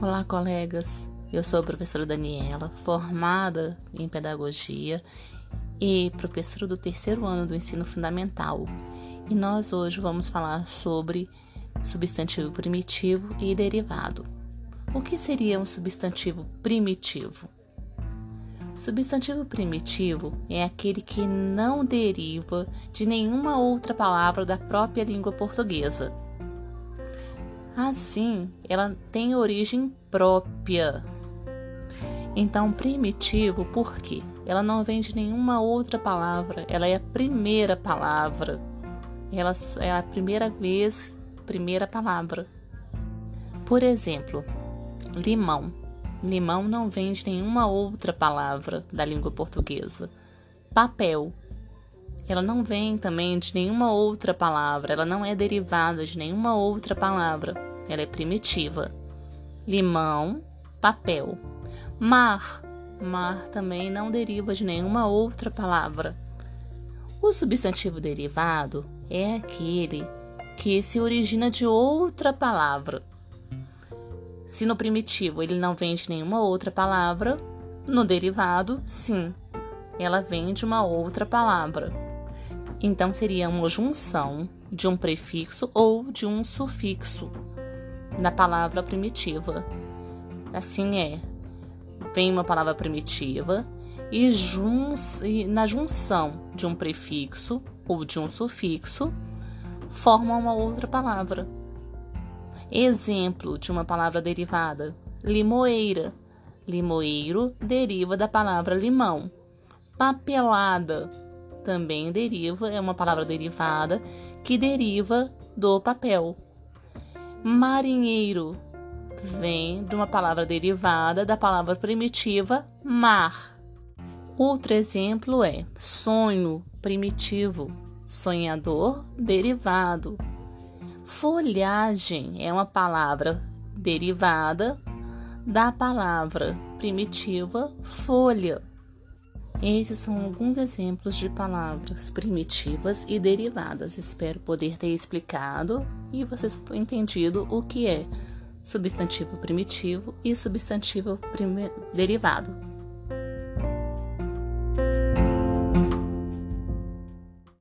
Olá, colegas. Eu sou a professora Daniela, formada em pedagogia e professora do terceiro ano do ensino fundamental. E nós hoje vamos falar sobre substantivo primitivo e derivado. O que seria um substantivo primitivo? Substantivo primitivo é aquele que não deriva de nenhuma outra palavra da própria língua portuguesa Assim, ela tem origem própria. Então, primitivo, por quê? Ela não vem de nenhuma outra palavra, ela é a primeira palavra. Ela é a primeira vez, primeira palavra. Por exemplo, limão. Limão não vem de nenhuma outra palavra da língua portuguesa. Papel. Ela não vem também de nenhuma outra palavra, ela não é derivada de nenhuma outra palavra ela é primitiva. Limão, papel. Mar, mar também não deriva de nenhuma outra palavra. O substantivo derivado é aquele que se origina de outra palavra. Se no primitivo ele não vem de nenhuma outra palavra, no derivado, sim, ela vem de uma outra palavra. Então seria uma junção de um prefixo ou de um sufixo da palavra primitiva. Assim é, vem uma palavra primitiva e, jun e na junção de um prefixo ou de um sufixo forma uma outra palavra. Exemplo de uma palavra derivada: limoeira. Limoeiro deriva da palavra limão. Papelada também deriva, é uma palavra derivada que deriva do papel. Marinheiro vem de uma palavra derivada da palavra primitiva mar. Outro exemplo é sonho primitivo, sonhador derivado. Folhagem é uma palavra derivada da palavra primitiva folha. Esses são alguns exemplos de palavras primitivas e derivadas. Espero poder ter explicado e vocês entendido o que é substantivo primitivo e substantivo derivado.